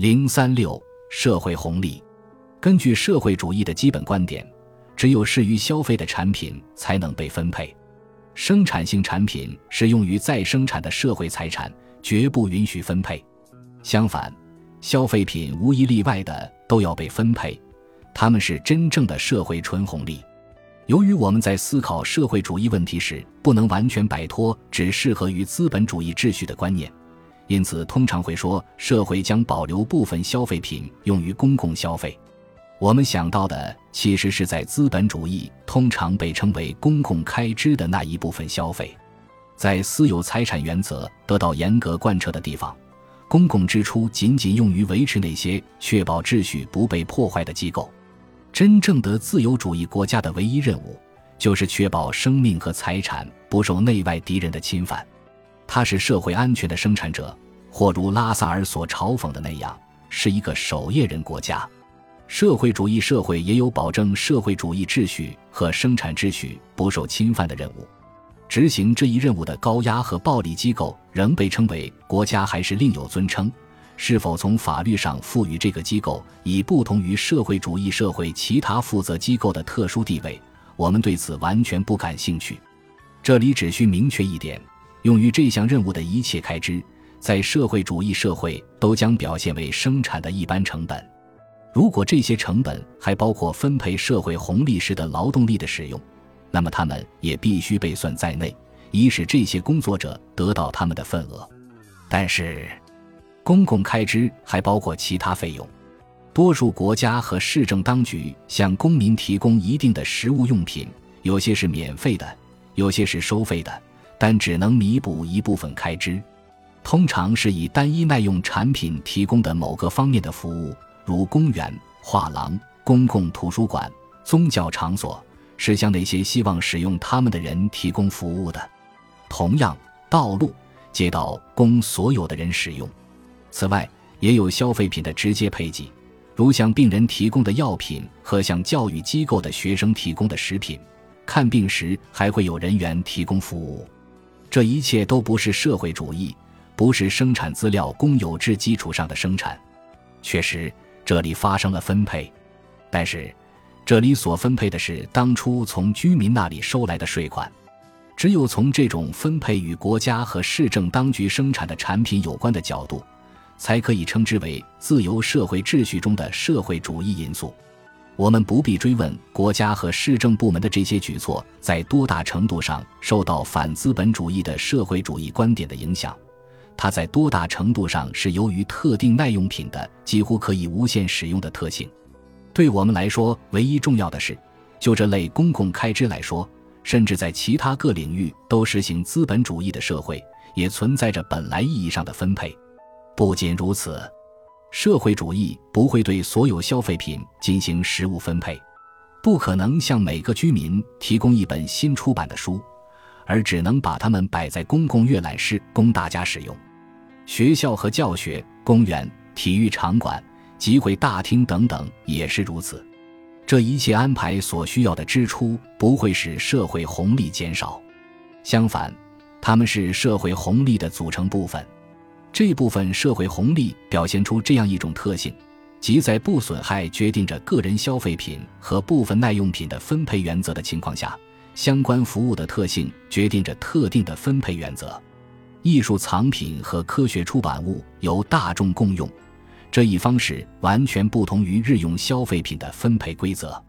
零三六社会红利，根据社会主义的基本观点，只有适于消费的产品才能被分配。生产性产品是用于再生产的社会财产，绝不允许分配。相反，消费品无一例外的都要被分配，它们是真正的社会纯红利。由于我们在思考社会主义问题时，不能完全摆脱只适合于资本主义秩序的观念，因此通常会说社会将保留部分消费品用于公共消费。我们想到的其实是在资本主义通常被称为公共开支的那一部分消费，在私有财产原则得到严格贯彻的地方，公共支出仅仅用于维持那些确保秩序不被破坏的机构。真正的自由主义国家的唯一任务，就是确保生命和财产不受内外敌人的侵犯。它是社会安全的生产者，或如拉萨尔所嘲讽的那样，是一个守夜人国家。社会主义社会也有保证社会主义秩序和生产秩序不受侵犯的任务。执行这一任务的高压和暴力机构仍被称为国家，还是另有尊称？是否从法律上赋予这个机构以不同于社会主义社会其他负责机构的特殊地位？我们对此完全不感兴趣。这里只需明确一点：用于这项任务的一切开支，在社会主义社会都将表现为生产的一般成本。如果这些成本还包括分配社会红利时的劳动力的使用，那么他们也必须被算在内，以使这些工作者得到他们的份额。但是。公共开支还包括其他费用，多数国家和市政当局向公民提供一定的食物用品，有些是免费的，有些是收费的，但只能弥补一部分开支。通常是以单一耐用产品提供的某个方面的服务，如公园、画廊、公共图书馆、宗教场所，是向那些希望使用它们的人提供服务的。同样，道路、街道供所有的人使用。此外，也有消费品的直接配给，如向病人提供的药品和向教育机构的学生提供的食品。看病时还会有人员提供服务。这一切都不是社会主义，不是生产资料公有制基础上的生产。确实，这里发生了分配，但是这里所分配的是当初从居民那里收来的税款。只有从这种分配与国家和市政当局生产的产品有关的角度。才可以称之为自由社会秩序中的社会主义因素。我们不必追问国家和市政部门的这些举措在多大程度上受到反资本主义的社会主义观点的影响，它在多大程度上是由于特定耐用品的几乎可以无限使用的特性。对我们来说，唯一重要的是，就这类公共开支来说，甚至在其他各领域都实行资本主义的社会，也存在着本来意义上的分配。不仅如此，社会主义不会对所有消费品进行实物分配，不可能向每个居民提供一本新出版的书，而只能把它们摆在公共阅览室供大家使用。学校和教学、公园、体育场馆、集会大厅等等也是如此。这一切安排所需要的支出不会使社会红利减少，相反，它们是社会红利的组成部分。这部分社会红利表现出这样一种特性，即在不损害决定着个人消费品和部分耐用品的分配原则的情况下，相关服务的特性决定着特定的分配原则。艺术藏品和科学出版物由大众共用，这一方式完全不同于日用消费品的分配规则。